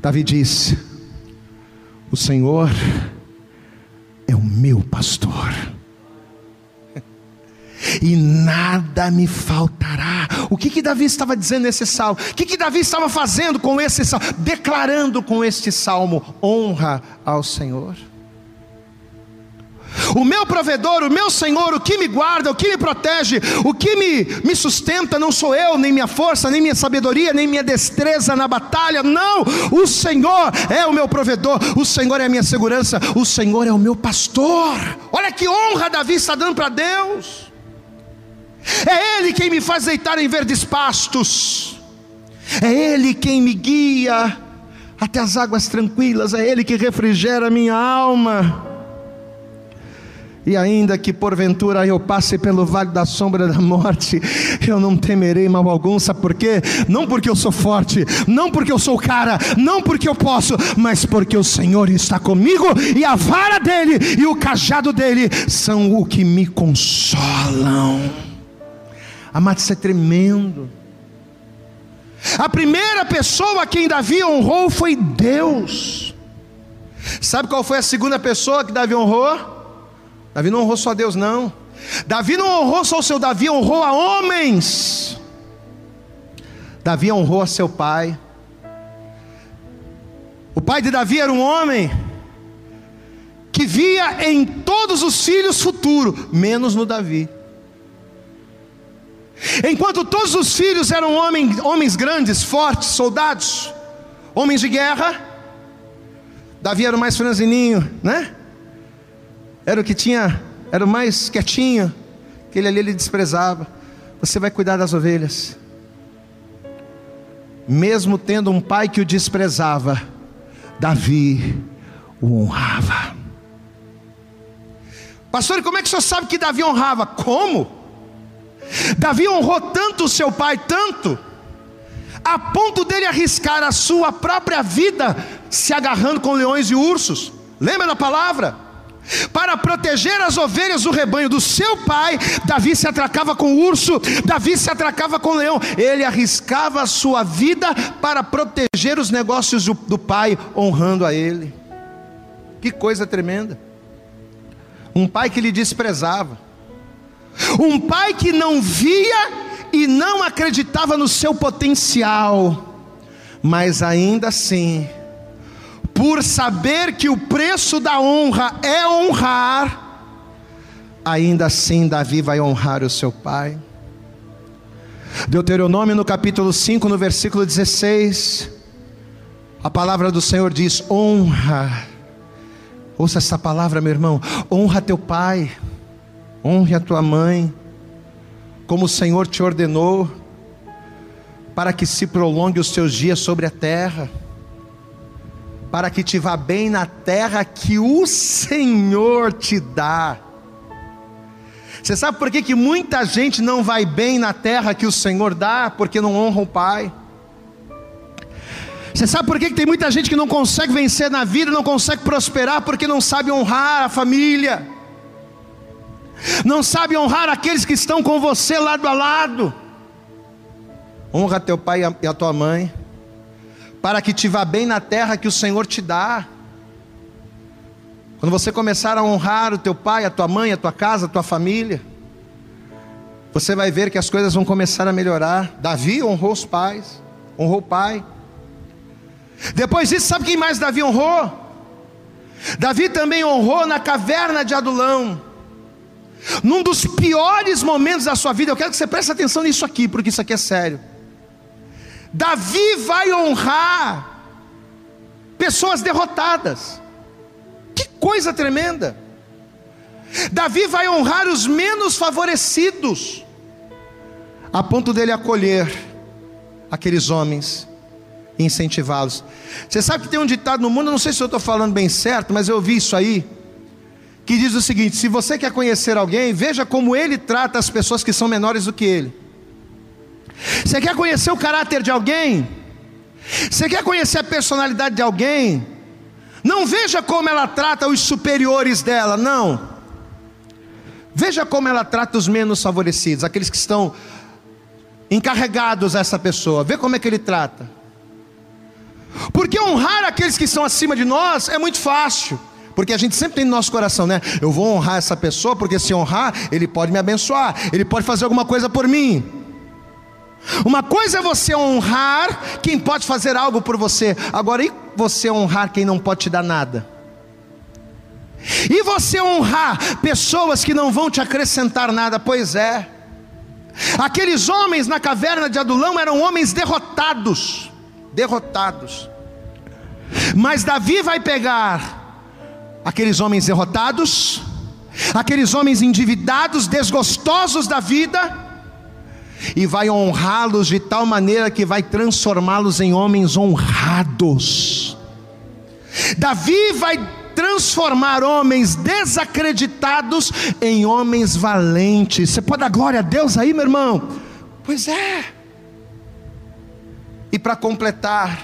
Davi disse: O Senhor meu pastor, e nada me faltará. O que que Davi estava dizendo nesse salmo? O que que Davi estava fazendo com esse salmo? Declarando com este salmo honra ao Senhor. O meu provedor, o meu Senhor, o que me guarda, o que me protege, o que me, me sustenta, não sou eu, nem minha força, nem minha sabedoria, nem minha destreza na batalha, não, o Senhor é o meu provedor, o Senhor é a minha segurança, o Senhor é o meu pastor. Olha que honra Davi está dando para Deus. É Ele quem me faz deitar em verdes pastos, é Ele quem me guia até as águas tranquilas, é Ele que refrigera minha alma. E ainda que porventura eu passe pelo vale da sombra da morte, eu não temerei mal algum, sabe por quê? Não porque eu sou forte, não porque eu sou cara, não porque eu posso, mas porque o Senhor está comigo e a vara dele e o cajado dele são o que me consolam. Amado, isso é tremendo. A primeira pessoa a quem Davi honrou foi Deus. Sabe qual foi a segunda pessoa que Davi honrou? Davi não honrou só a Deus, não. Davi não honrou só o seu Davi, honrou a homens. Davi honrou a seu pai. O pai de Davi era um homem que via em todos os filhos futuro, menos no Davi. Enquanto todos os filhos eram homens, homens grandes, fortes, soldados, homens de guerra, Davi era o mais franzininho, né? Era o que tinha, era o mais quietinho, aquele ali ele desprezava. Você vai cuidar das ovelhas. Mesmo tendo um pai que o desprezava, Davi o honrava. Pastor, como é que o senhor sabe que Davi honrava? Como? Davi honrou tanto o seu pai, tanto, a ponto dele arriscar a sua própria vida se agarrando com leões e ursos. Lembra da palavra? Para proteger as ovelhas do rebanho do seu pai, Davi se atracava com o urso, Davi se atracava com o leão, ele arriscava a sua vida para proteger os negócios do, do pai, honrando a ele. Que coisa tremenda! Um pai que lhe desprezava, um pai que não via e não acreditava no seu potencial, mas ainda assim, por saber que o preço da honra é honrar, ainda assim Davi vai honrar o seu pai. Deuteronômio no capítulo 5, no versículo 16, a palavra do Senhor diz: honra. Ouça essa palavra, meu irmão. Honra teu pai, honre a tua mãe, como o Senhor te ordenou, para que se prolongue os teus dias sobre a terra, para que te vá bem na terra que o Senhor te dá. Você sabe por que, que muita gente não vai bem na terra que o Senhor dá? Porque não honra o Pai. Você sabe por que, que tem muita gente que não consegue vencer na vida, não consegue prosperar, porque não sabe honrar a família, não sabe honrar aqueles que estão com você lado a lado. Honra teu pai e a tua mãe, para que te vá bem na terra que o Senhor te dá. Quando você começar a honrar o teu pai, a tua mãe, a tua casa, a tua família, você vai ver que as coisas vão começar a melhorar. Davi honrou os pais, honrou o pai. Depois disso, sabe quem mais Davi honrou? Davi também honrou na caverna de Adulão. Num dos piores momentos da sua vida, eu quero que você preste atenção nisso aqui, porque isso aqui é sério. Davi vai honrar pessoas derrotadas coisa tremenda. Davi vai honrar os menos favorecidos, a ponto dele acolher aqueles homens e incentivá-los. Você sabe que tem um ditado no mundo, não sei se eu estou falando bem certo, mas eu ouvi isso aí, que diz o seguinte: se você quer conhecer alguém, veja como ele trata as pessoas que são menores do que ele. Você quer conhecer o caráter de alguém? Você quer conhecer a personalidade de alguém? Não veja como ela trata os superiores dela, não. Veja como ela trata os menos favorecidos, aqueles que estão encarregados a essa pessoa. Vê como é que ele trata. Porque honrar aqueles que estão acima de nós é muito fácil. Porque a gente sempre tem no nosso coração, né? Eu vou honrar essa pessoa, porque se honrar, ele pode me abençoar, ele pode fazer alguma coisa por mim. Uma coisa é você honrar quem pode fazer algo por você, agora e você honrar quem não pode te dar nada? E você honrar pessoas que não vão te acrescentar nada? Pois é. Aqueles homens na caverna de Adulão eram homens derrotados, derrotados. Mas Davi vai pegar aqueles homens derrotados, aqueles homens endividados, desgostosos da vida, e vai honrá-los de tal maneira que vai transformá-los em homens honrados. Davi vai transformar homens desacreditados em homens valentes. Você pode dar glória a Deus aí, meu irmão? Pois é. E para completar,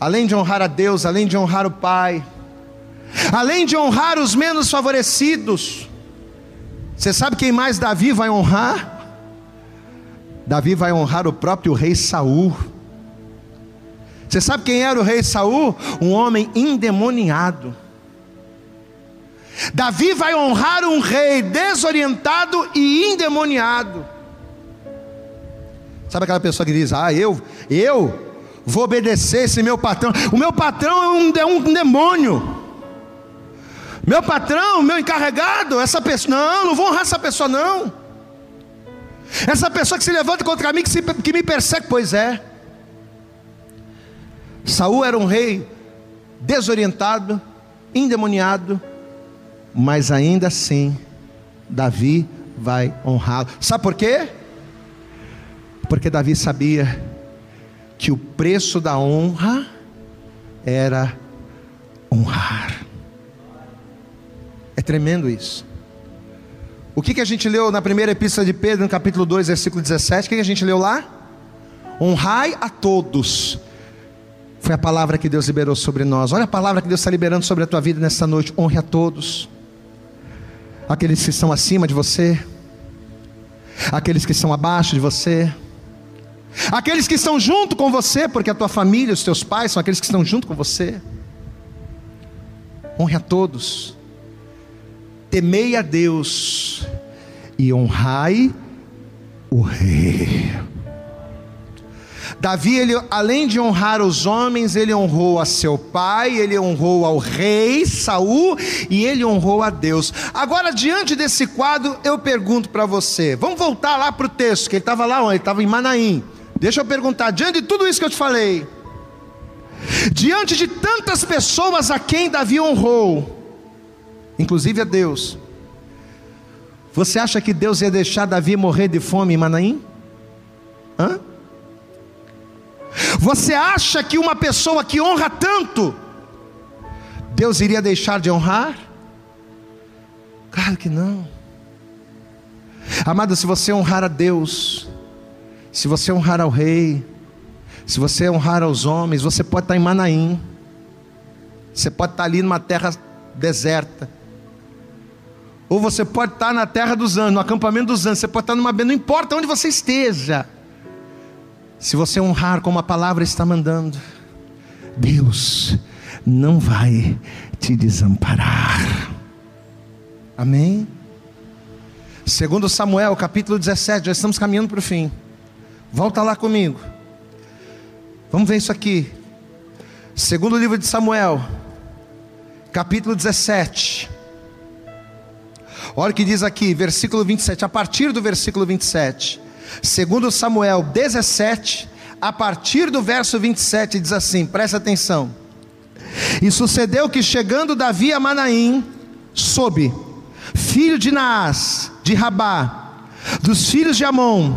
além de honrar a Deus, além de honrar o Pai, além de honrar os menos favorecidos, você sabe quem mais Davi vai honrar? Davi vai honrar o próprio rei Saul. Você sabe quem era o rei Saul? Um homem endemoniado. Davi vai honrar um rei desorientado e endemoniado. Sabe aquela pessoa que diz: Ah, eu, eu vou obedecer esse meu patrão. O meu patrão é um, é um demônio. Meu patrão, meu encarregado, essa pessoa, não, não vou honrar essa pessoa, não. Essa pessoa que se levanta contra mim, que, se, que me persegue, pois é. Saul era um rei desorientado, endemoniado, mas ainda assim, Davi vai honrá-lo. Sabe por quê? Porque Davi sabia que o preço da honra era honrar. É tremendo isso. O que, que a gente leu na primeira epístola de Pedro, no capítulo 2, versículo 17? O que, que a gente leu lá? Honrai a todos. Foi a palavra que Deus liberou sobre nós. Olha a palavra que Deus está liberando sobre a tua vida nesta noite. Honre a todos. Aqueles que estão acima de você, aqueles que estão abaixo de você, aqueles que estão junto com você, porque a tua família, os teus pais são aqueles que estão junto com você. Honre a todos temei a Deus e honrai o rei. Davi, ele, além de honrar os homens, ele honrou a seu pai, ele honrou ao rei Saul e ele honrou a Deus. Agora, diante desse quadro, eu pergunto para você: vamos voltar lá para o texto, que ele estava lá? Ele estava em Manaim. Deixa eu perguntar, diante de tudo isso que eu te falei, diante de tantas pessoas a quem Davi honrou, inclusive a Deus, você acha que Deus ia deixar Davi morrer de fome em Manaim? Hã? Você acha que uma pessoa que honra tanto, Deus iria deixar de honrar? Claro que não. Amado, se você honrar a Deus, se você honrar ao rei, se você honrar aos homens, você pode estar em Manaim, você pode estar ali numa terra deserta, ou você pode estar na terra dos anos, no acampamento dos anos, você pode estar numa não importa onde você esteja, se você honrar como a palavra está mandando, Deus não vai te desamparar. Amém? Segundo Samuel, capítulo 17, já estamos caminhando para o fim. Volta lá comigo. Vamos ver isso aqui. Segundo livro de Samuel, capítulo 17. Olha o que diz aqui, versículo 27, a partir do versículo 27. Segundo Samuel 17, a partir do verso 27 diz assim: Presta atenção. E sucedeu que chegando Davi a Manaim, soube, filho de Naás, de Rabá, dos filhos de Amon,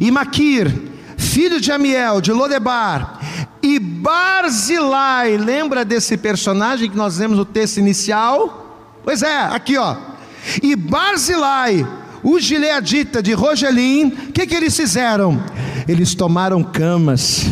e Maquir, filho de Amiel, de Lodebar, e Barzilai, lembra desse personagem que nós vemos no texto inicial? Pois é, aqui ó. E Barzilai, o gileadita de Rogelim, o que, que eles fizeram? Eles tomaram camas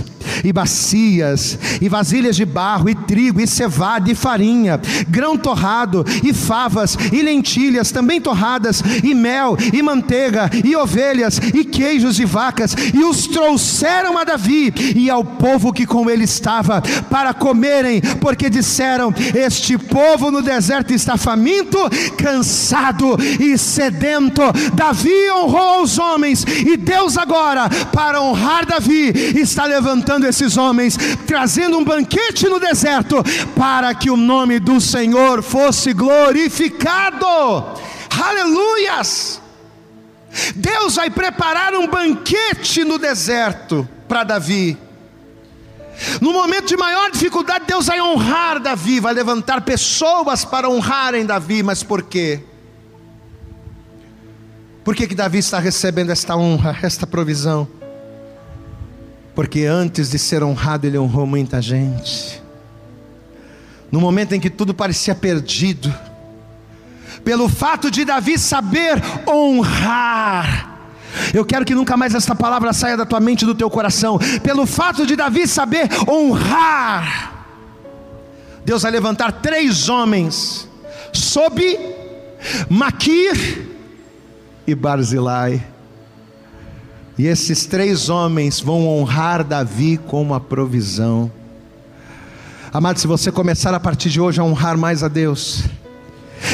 e bacias, e vasilhas de barro, e trigo, e cevada, e farinha, grão torrado, e favas, e lentilhas também torradas, e mel, e manteiga, e ovelhas, e queijos de vacas, e os trouxeram a Davi e ao povo que com ele estava, para comerem, porque disseram: Este povo no deserto está faminto, cansado e sedento. Davi honrou os homens, e Deus agora, para honrar Davi, está levantando esses homens, trazendo um banquete no deserto, para que o nome do Senhor fosse glorificado. Aleluias! Deus vai preparar um banquete no deserto para Davi. No momento de maior dificuldade, Deus vai honrar Davi, vai levantar pessoas para honrarem Davi, mas por quê? Por que, que Davi está recebendo esta honra, esta provisão? Porque antes de ser honrado, ele honrou muita gente. No momento em que tudo parecia perdido, pelo fato de Davi saber honrar, eu quero que nunca mais essa palavra saia da tua mente e do teu coração. Pelo fato de Davi saber honrar, Deus vai levantar três homens, sob Maquir e Barzilai e esses três homens vão honrar Davi com uma provisão. Amado, se você começar a partir de hoje a honrar mais a Deus,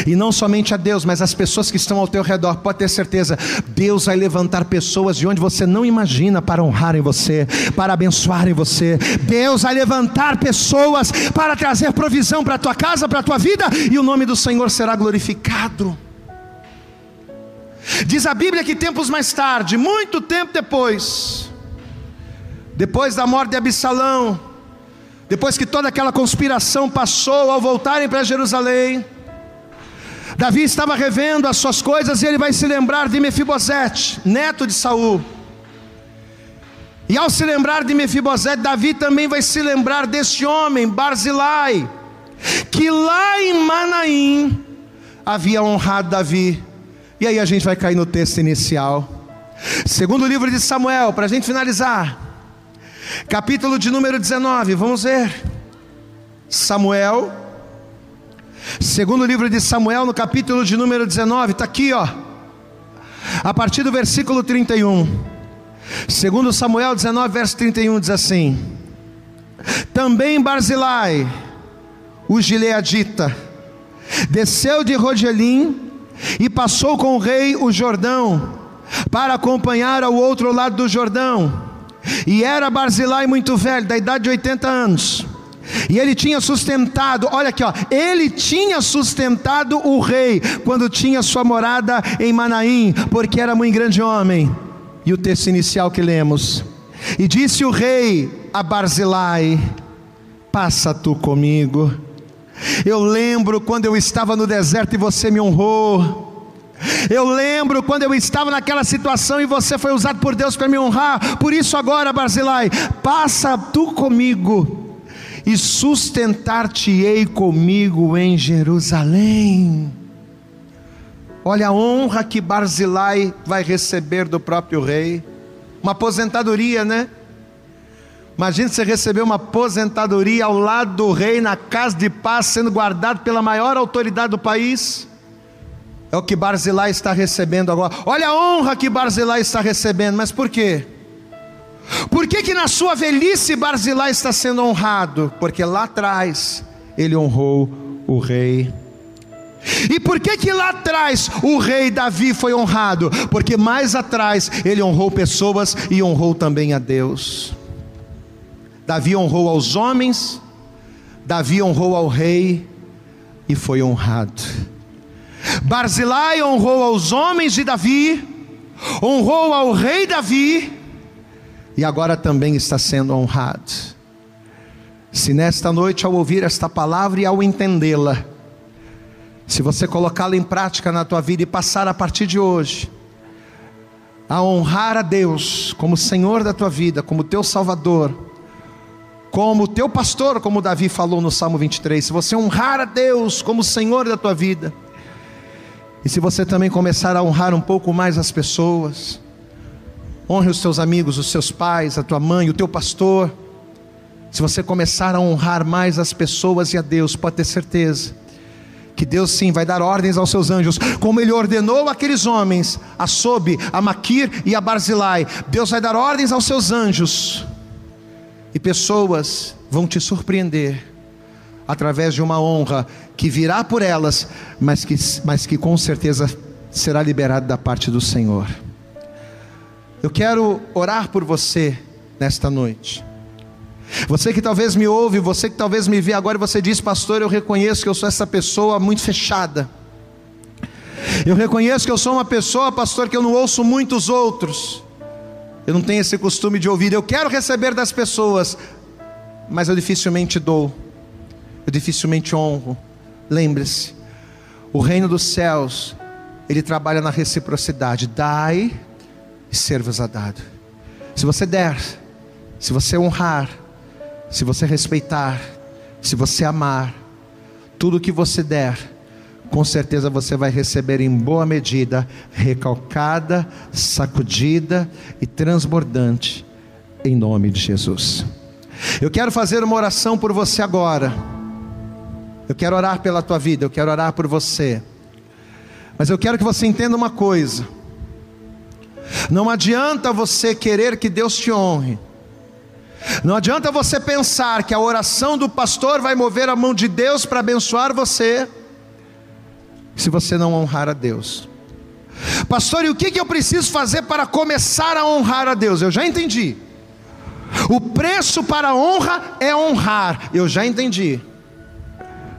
e não somente a Deus, mas as pessoas que estão ao teu redor, pode ter certeza, Deus vai levantar pessoas de onde você não imagina para honrarem você, para abençoarem você. Deus vai levantar pessoas para trazer provisão para a tua casa, para a tua vida, e o nome do Senhor será glorificado. Diz a Bíblia que tempos mais tarde, muito tempo depois, depois da morte de Absalão, depois que toda aquela conspiração passou, ao voltarem para Jerusalém, Davi estava revendo as suas coisas e ele vai se lembrar de Mefibosete, neto de Saul. E ao se lembrar de Mefibosete, Davi também vai se lembrar deste homem, Barzilai, que lá em Manaim havia honrado Davi e aí a gente vai cair no texto inicial. Segundo livro de Samuel, para a gente finalizar. Capítulo de número 19, vamos ver. Samuel. Segundo livro de Samuel, no capítulo de número 19, está aqui, ó. A partir do versículo 31. Segundo Samuel 19, verso 31, diz assim: Também Barzilai, o gileadita, desceu de Rogelim e passou com o rei o Jordão, para acompanhar ao outro lado do Jordão. E era Barzilai muito velho, da idade de 80 anos. E ele tinha sustentado, olha aqui, ó, ele tinha sustentado o rei quando tinha sua morada em Manaim, porque era muito grande homem. E o texto inicial que lemos: E disse o rei a Barzilai: Passa tu comigo. Eu lembro quando eu estava no deserto e você me honrou. Eu lembro quando eu estava naquela situação e você foi usado por Deus para me honrar. Por isso agora, Barzilai, passa tu comigo e sustentar-te-ei comigo em Jerusalém. Olha a honra que Barzilai vai receber do próprio rei. Uma aposentadoria, né? Imagina você receber uma aposentadoria ao lado do rei, na casa de paz, sendo guardado pela maior autoridade do país. É o que Barzilai está recebendo agora. Olha a honra que Barzilai está recebendo, mas por quê? Por que, que na sua velhice Barzilai está sendo honrado? Porque lá atrás ele honrou o rei. E por que que lá atrás o rei Davi foi honrado? Porque mais atrás ele honrou pessoas e honrou também a Deus. Davi honrou aos homens, Davi honrou ao rei e foi honrado. Barzilai honrou aos homens de Davi, honrou ao rei Davi e agora também está sendo honrado. Se nesta noite, ao ouvir esta palavra e ao entendê-la, se você colocá-la em prática na tua vida e passar a partir de hoje, a honrar a Deus como Senhor da tua vida, como teu Salvador, como teu pastor, como Davi falou no Salmo 23, se você honrar a Deus como Senhor da tua vida, e se você também começar a honrar um pouco mais as pessoas, honre os teus amigos, os seus pais, a tua mãe, o teu pastor, se você começar a honrar mais as pessoas e a Deus, pode ter certeza, que Deus sim vai dar ordens aos seus anjos, como Ele ordenou aqueles homens, a Sobe, a Maquir e a Barzilai, Deus vai dar ordens aos seus anjos, pessoas vão te surpreender através de uma honra que virá por elas, mas que, mas que com certeza será liberada da parte do Senhor. Eu quero orar por você nesta noite. Você que talvez me ouve, você que talvez me vê agora você diz, pastor, eu reconheço que eu sou essa pessoa muito fechada. Eu reconheço que eu sou uma pessoa, pastor, que eu não ouço muitos outros. Eu não tenho esse costume de ouvir. Eu quero receber das pessoas, mas eu dificilmente dou. Eu dificilmente honro. Lembre-se, o reino dos céus, ele trabalha na reciprocidade. Dai e ser-vos a dado. Se você der, se você honrar, se você respeitar, se você amar, tudo que você der, com certeza você vai receber em boa medida, recalcada, sacudida e transbordante, em nome de Jesus. Eu quero fazer uma oração por você agora. Eu quero orar pela tua vida, eu quero orar por você. Mas eu quero que você entenda uma coisa. Não adianta você querer que Deus te honre. Não adianta você pensar que a oração do pastor vai mover a mão de Deus para abençoar você se você não honrar a Deus. Pastor, e o que, eu preciso fazer para começar a honrar a Deus? Eu já entendi. O preço para a honra é honrar. Eu já entendi.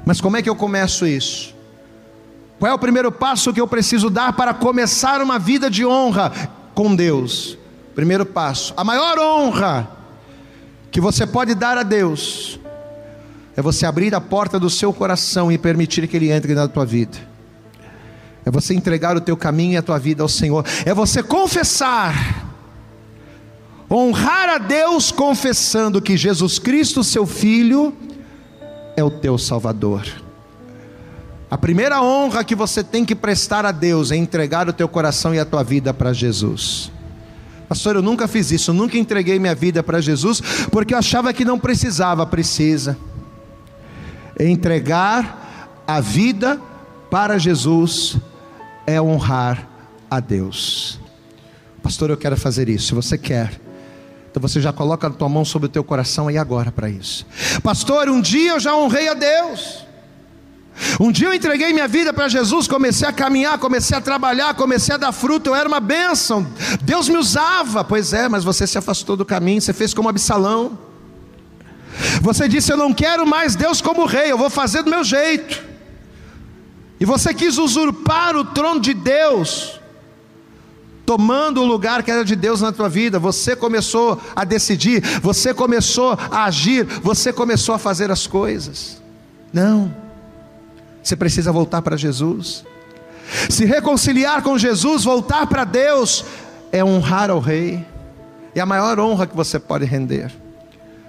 Mas como é que eu começo isso? Qual é o primeiro passo que eu preciso dar para começar uma vida de honra com Deus? Primeiro passo. A maior honra que você pode dar a Deus é você abrir a porta do seu coração e permitir que Ele entre na tua vida é você entregar o teu caminho e a tua vida ao Senhor, é você confessar, honrar a Deus confessando que Jesus Cristo, seu Filho, é o teu Salvador. A primeira honra que você tem que prestar a Deus é entregar o teu coração e a tua vida para Jesus. Pastor, eu nunca fiz isso, nunca entreguei minha vida para Jesus, porque eu achava que não precisava, precisa. Entregar a vida para Jesus é honrar a Deus. Pastor, eu quero fazer isso. Se você quer, então você já coloca a tua mão sobre o teu coração aí agora para isso. Pastor, um dia eu já honrei a Deus. Um dia eu entreguei minha vida para Jesus, comecei a caminhar, comecei a trabalhar, comecei a dar fruto, eu era uma bênção. Deus me usava. Pois é, mas você se afastou do caminho, você fez como Absalão. Você disse: Eu não quero mais Deus como rei, eu vou fazer do meu jeito. E você quis usurpar o trono de Deus, tomando o lugar que era de Deus na tua vida. Você começou a decidir, você começou a agir, você começou a fazer as coisas. Não, você precisa voltar para Jesus. Se reconciliar com Jesus, voltar para Deus, é honrar ao Rei, é a maior honra que você pode render.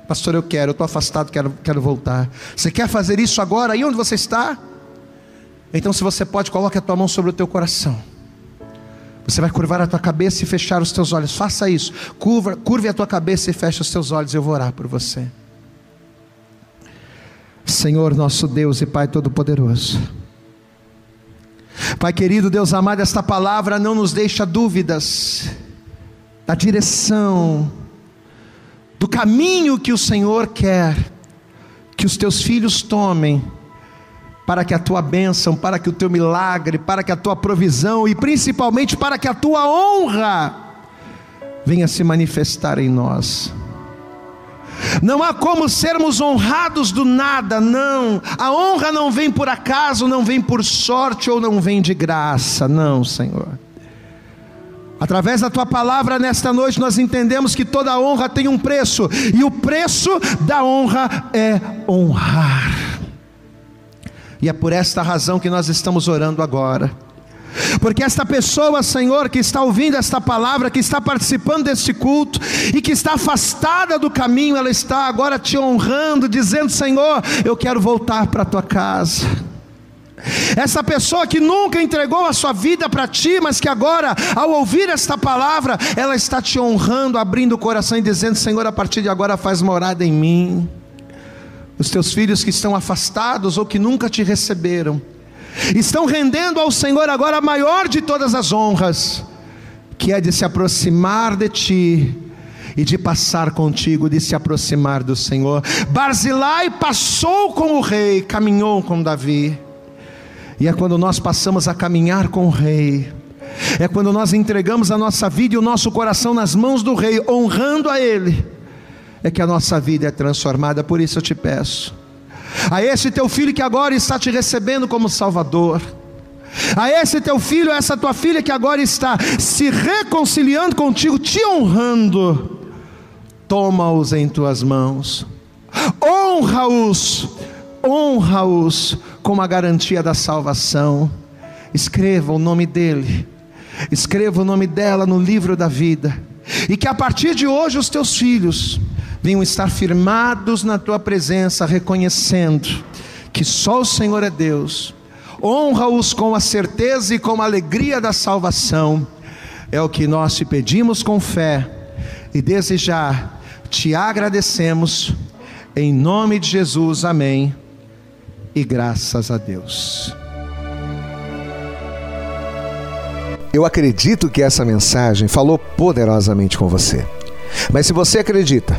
Pastor, eu quero, eu estou afastado, quero, quero voltar. Você quer fazer isso agora, aí onde você está? Então, se você pode, coloque a tua mão sobre o teu coração. Você vai curvar a tua cabeça e fechar os teus olhos. Faça isso. Curva, curve a tua cabeça e feche os teus olhos. Eu vou orar por você. Senhor, nosso Deus e Pai Todo-Poderoso. Pai querido, Deus amado, esta palavra não nos deixa dúvidas da direção do caminho que o Senhor quer que os teus filhos tomem, para que a tua bênção, para que o teu milagre, para que a tua provisão e principalmente para que a tua honra venha se manifestar em nós. Não há como sermos honrados do nada, não. A honra não vem por acaso, não vem por sorte ou não vem de graça, não, Senhor. Através da tua palavra nesta noite nós entendemos que toda honra tem um preço, e o preço da honra é honrar. E é por esta razão que nós estamos orando agora. Porque esta pessoa, Senhor, que está ouvindo esta palavra, que está participando deste culto e que está afastada do caminho, ela está agora te honrando, dizendo: Senhor, eu quero voltar para a tua casa. Essa pessoa que nunca entregou a sua vida para ti, mas que agora, ao ouvir esta palavra, ela está te honrando, abrindo o coração e dizendo: Senhor, a partir de agora faz morada em mim. Os teus filhos que estão afastados ou que nunca te receberam, estão rendendo ao Senhor agora a maior de todas as honras, que é de se aproximar de ti e de passar contigo, de se aproximar do Senhor. Barzilai passou com o rei, caminhou com Davi. E é quando nós passamos a caminhar com o Rei, é quando nós entregamos a nossa vida e o nosso coração nas mãos do Rei, honrando a Ele, é que a nossa vida é transformada. Por isso eu te peço, a esse teu filho que agora está te recebendo como Salvador, a esse teu filho, a essa tua filha que agora está se reconciliando contigo, te honrando, toma-os em tuas mãos, honra-os, honra-os como a garantia da salvação. Escreva o nome dele, escreva o nome dela no livro da vida, e que a partir de hoje os teus filhos venham estar firmados na tua presença, reconhecendo que só o Senhor é Deus. Honra-os com a certeza e com a alegria da salvação. É o que nós te pedimos com fé e desejar te agradecemos em nome de Jesus. Amém e graças a Deus. Eu acredito que essa mensagem falou poderosamente com você. Mas se você acredita